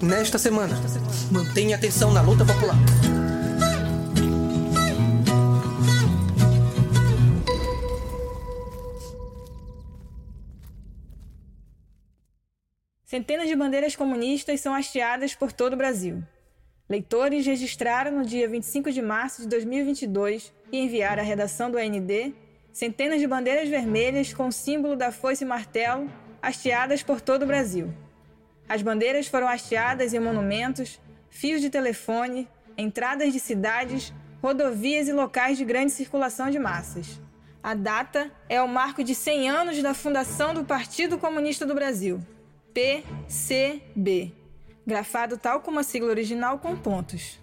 Nesta semana, mantenha atenção na luta popular. Centenas de bandeiras comunistas são hasteadas por todo o Brasil. Leitores registraram no dia 25 de março de 2022 e enviaram à redação do AND centenas de bandeiras vermelhas com o símbolo da foice e martelo hasteadas por todo o Brasil. As bandeiras foram hasteadas em monumentos, fios de telefone, entradas de cidades, rodovias e locais de grande circulação de massas. A data é o marco de 100 anos da fundação do Partido Comunista do Brasil, PCB, grafado tal como a sigla original com pontos.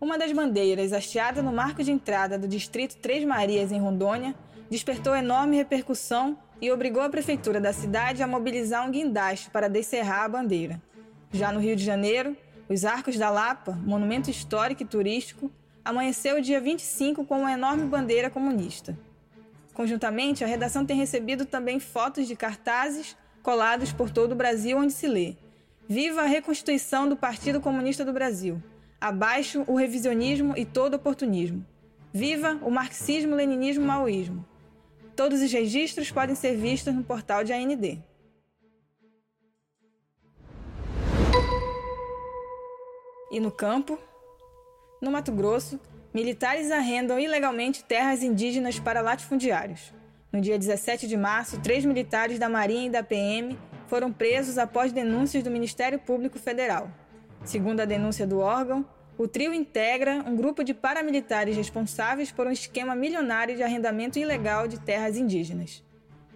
Uma das bandeiras, hasteada no marco de entrada do distrito Três Marias, em Rondônia, despertou enorme repercussão e obrigou a prefeitura da cidade a mobilizar um guindaste para descerrar a bandeira. Já no Rio de Janeiro, os Arcos da Lapa, monumento histórico e turístico, amanheceu o dia 25 com uma enorme bandeira comunista. Conjuntamente, a redação tem recebido também fotos de cartazes colados por todo o Brasil onde se lê: Viva a reconstituição do Partido Comunista do Brasil! Abaixo o revisionismo e todo oportunismo! Viva o marxismo-leninismo-maoísmo! Todos os registros podem ser vistos no portal de AND. E no campo, no Mato Grosso, militares arrendam ilegalmente terras indígenas para latifundiários. No dia 17 de março, três militares da Marinha e da PM foram presos após denúncias do Ministério Público Federal. Segundo a denúncia do órgão, o trio integra um grupo de paramilitares responsáveis por um esquema milionário de arrendamento ilegal de terras indígenas,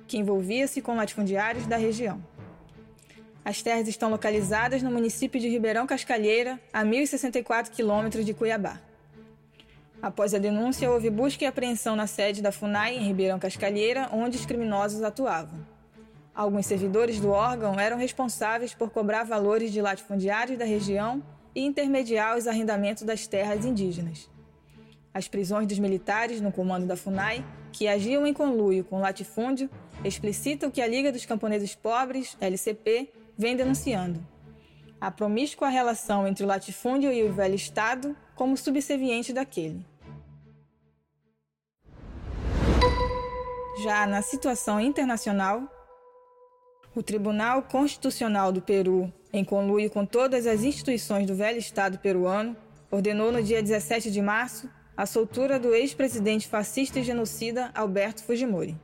que envolvia-se com latifundiários da região. As terras estão localizadas no município de Ribeirão Cascalheira, a 1.064 quilômetros de Cuiabá. Após a denúncia, houve busca e apreensão na sede da FUNAI, em Ribeirão Cascalheira, onde os criminosos atuavam. Alguns servidores do órgão eram responsáveis por cobrar valores de latifundiários da região e intermediar os arrendamentos das terras indígenas. As prisões dos militares no comando da FUNAI, que agiam em conluio com o latifúndio, explicitam que a Liga dos Camponeses Pobres, LCP, vem denunciando. A promíscua relação entre o latifúndio e o velho Estado como subserviente daquele. Já na situação internacional, o Tribunal Constitucional do Peru em conluio com todas as instituições do velho Estado peruano, ordenou no dia 17 de março a soltura do ex-presidente fascista e genocida Alberto Fujimori.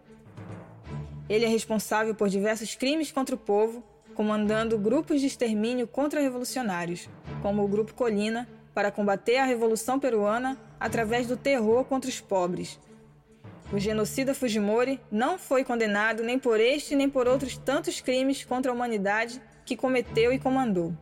Ele é responsável por diversos crimes contra o povo, comandando grupos de extermínio contra-revolucionários, como o Grupo Colina, para combater a Revolução Peruana através do terror contra os pobres. O genocida Fujimori não foi condenado nem por este nem por outros tantos crimes contra a humanidade que cometeu e comandou.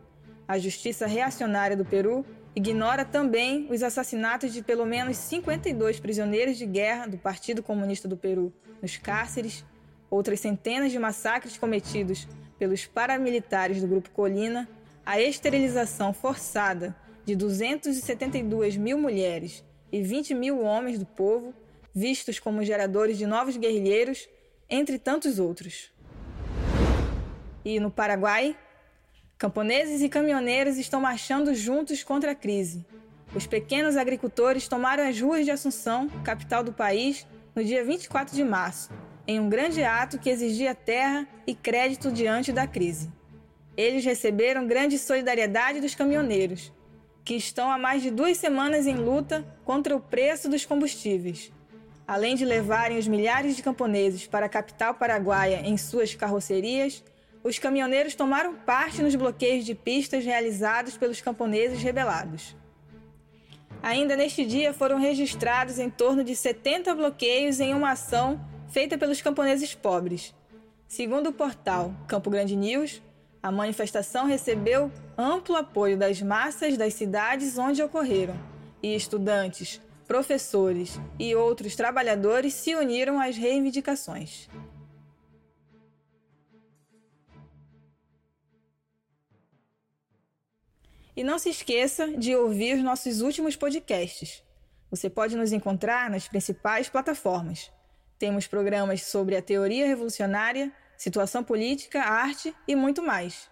A justiça reacionária do Peru ignora também os assassinatos de pelo menos 52 prisioneiros de guerra do Partido Comunista do Peru nos cárceres, outras centenas de massacres cometidos pelos paramilitares do Grupo Colina, a esterilização forçada de 272 mil mulheres e 20 mil homens do povo, vistos como geradores de novos guerrilheiros, entre tantos outros. E no Paraguai, camponeses e caminhoneiros estão marchando juntos contra a crise. Os pequenos agricultores tomaram as ruas de Assunção, capital do país, no dia 24 de março, em um grande ato que exigia terra e crédito diante da crise. Eles receberam grande solidariedade dos caminhoneiros, que estão há mais de duas semanas em luta contra o preço dos combustíveis. Além de levarem os milhares de camponeses para a capital paraguaia em suas carrocerias, os caminhoneiros tomaram parte nos bloqueios de pistas realizados pelos camponeses rebelados. Ainda neste dia foram registrados em torno de 70 bloqueios em uma ação feita pelos camponeses pobres. Segundo o portal Campo Grande News, a manifestação recebeu amplo apoio das massas das cidades onde ocorreram, e estudantes, professores e outros trabalhadores se uniram às reivindicações. E não se esqueça de ouvir os nossos últimos podcasts. Você pode nos encontrar nas principais plataformas. Temos programas sobre a teoria revolucionária, situação política, arte e muito mais.